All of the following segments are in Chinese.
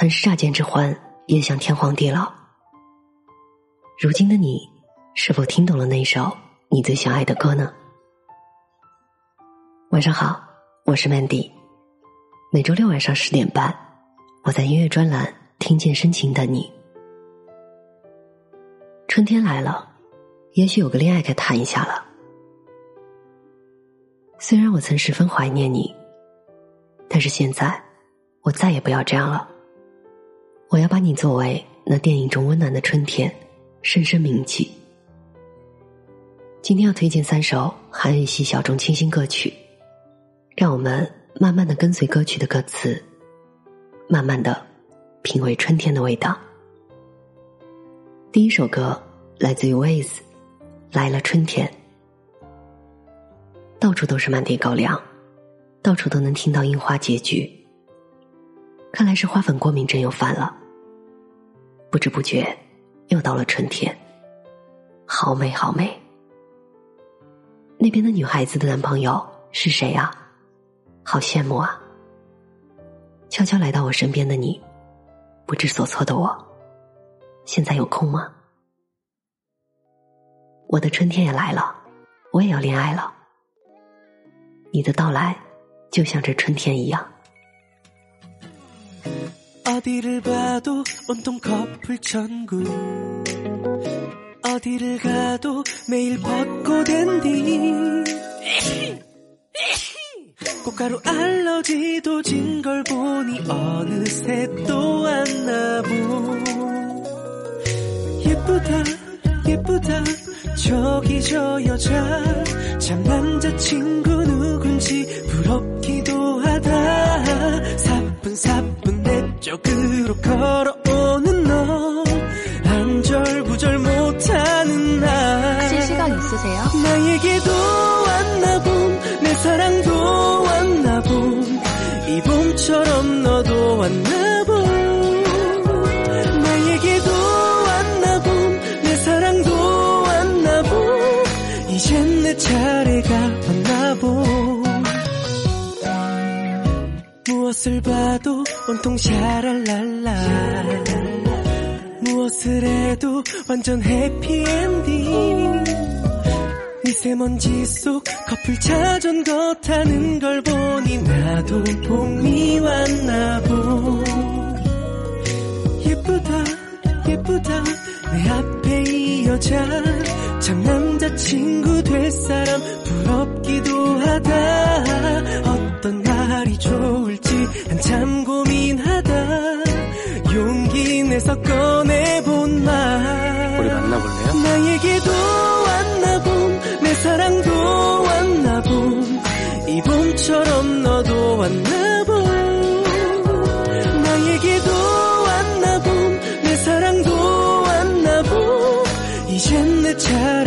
曾是乍见之欢，也想天荒地老。如今的你，是否听懂了那首你最想爱的歌呢？晚上好，我是 Mandy。每周六晚上十点半，我在音乐专栏听见深情的你。春天来了，也许有个恋爱该谈一下了。虽然我曾十分怀念你，但是现在，我再也不要这样了。我要把你作为那电影中温暖的春天，深深铭记。今天要推荐三首韩语系小众清新歌曲，让我们慢慢的跟随歌曲的歌词，慢慢的品味春天的味道。第一首歌来自于 Waze，来了春天。到处都是满地高粱，到处都能听到樱花结局。看来是花粉过敏症又犯了。不知不觉，又到了春天，好美好美。那边的女孩子的男朋友是谁啊？好羡慕啊！悄悄来到我身边的你，不知所措的我，现在有空吗？我的春天也来了，我也要恋爱了。你的到来，就像这春天一样。 어디를 봐도 온통 커플 천국. 어디를 가도 매일 벚꽃 엔딩 꽃가루 알러지도 진 걸 보니 어느새 또 왔나보. 예쁘다 예쁘다. 저기 저 여자 무엇을 봐도 온통 샤랄랄라. 무엇을 해도 완전 해피엔딩. 미세먼지 속 커플 자전거 타는 걸 보니 나도 봄이 왔나 보. 예쁘다 예쁘다. 내 앞에 이 여자. 참 남자친구 될 사람 부럽기도 하다. 어떤 말이 좋을지 한참 고민하다. 용기 내서 꺼내본 말. 우리 만나볼래요? 나에게도 왔나 봄 내 사랑도 왔나 봄 이 봄처럼 너도 왔나 봄. 나에게도 왔나 봄 내 사랑도 왔나 봄. 이젠 내 차례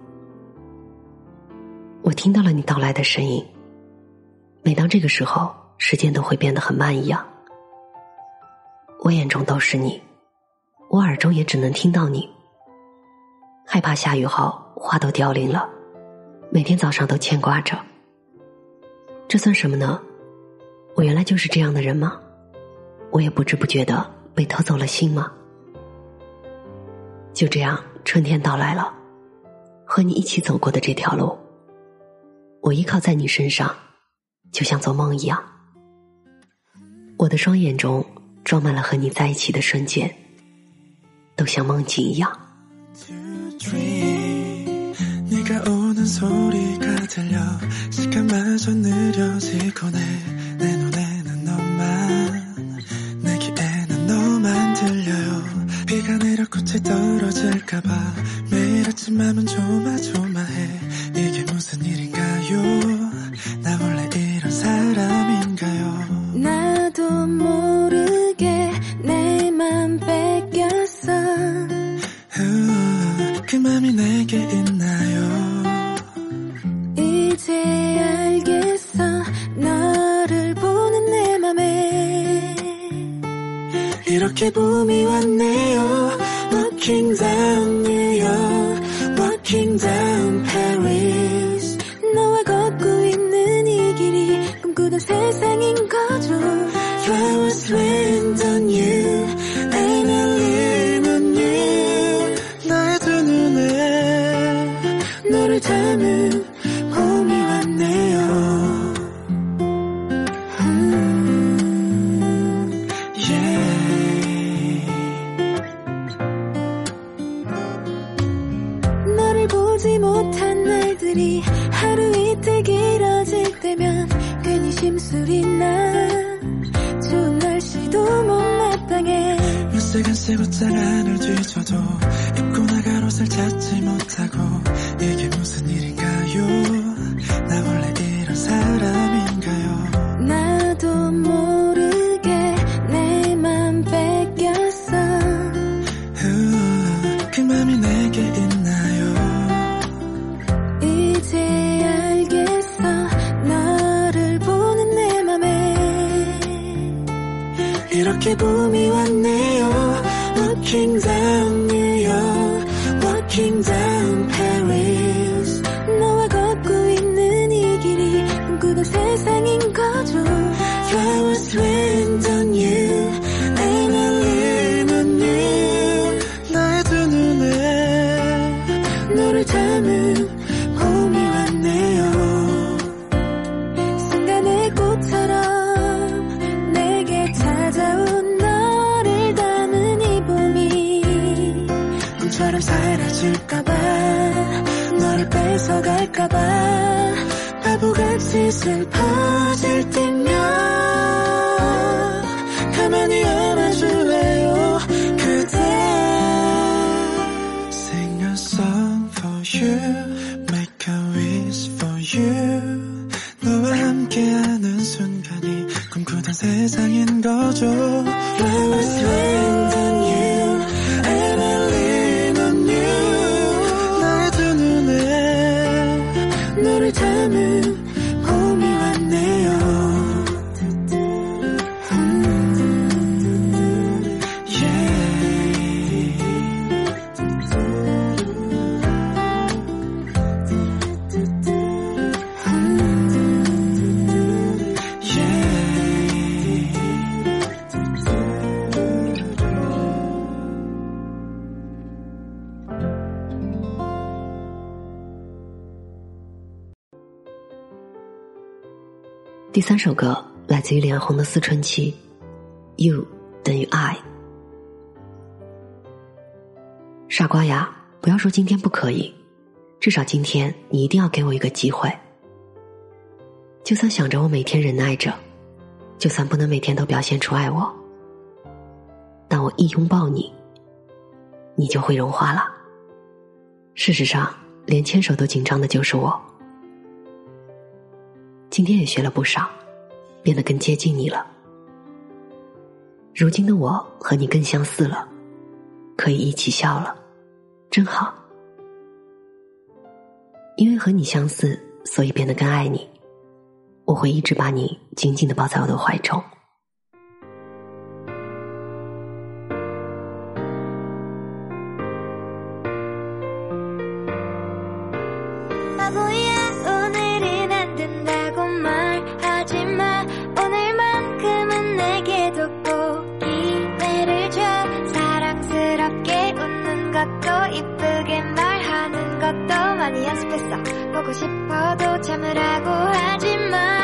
我听到了你到来的声音。每当这个时候，时间都会变得很慢一样。我眼中都是你，我耳中也只能听到你。害怕下雨后花都凋零了，每天早上都牵挂着。这算什么呢？我原来就是这样的人吗？我也不知不觉的被偷走了心吗？就这样，春天到来了，和你一起走过的这条路，我依靠在你身上，就像做梦一样。我的双眼中装满了和你在一起的瞬间，都像梦境一样。Walking down 찾지 못하고 이게 무슨 일인가요? 나 원래 이런 사람인가요? 나도 모르게 내 맘 뺏겼어. 후, 그 맘이 내게 있나요? 이제 알겠어. 너를 보는 내 맘에. 이렇게 봄이 왔네요. Walking down 平淡。第三首歌来自于脸红的思春期，You 等于 I。傻瓜呀，不要说今天不可以，至少今天你一定要给我一个机会。就算想着我每天忍耐着，就算不能每天都表现出爱我，但我一拥抱你，你就会融化了。事实上，连牵手都紧张的就是我。今天也学了不少，变得更接近你了。如今的我和你更相似了，可以一起笑了，真好。因为和你相似，所以变得更爱你。我会一直把你紧紧的抱在我的怀中。바 연습했어. 보고 싶어도 참으라고 하지마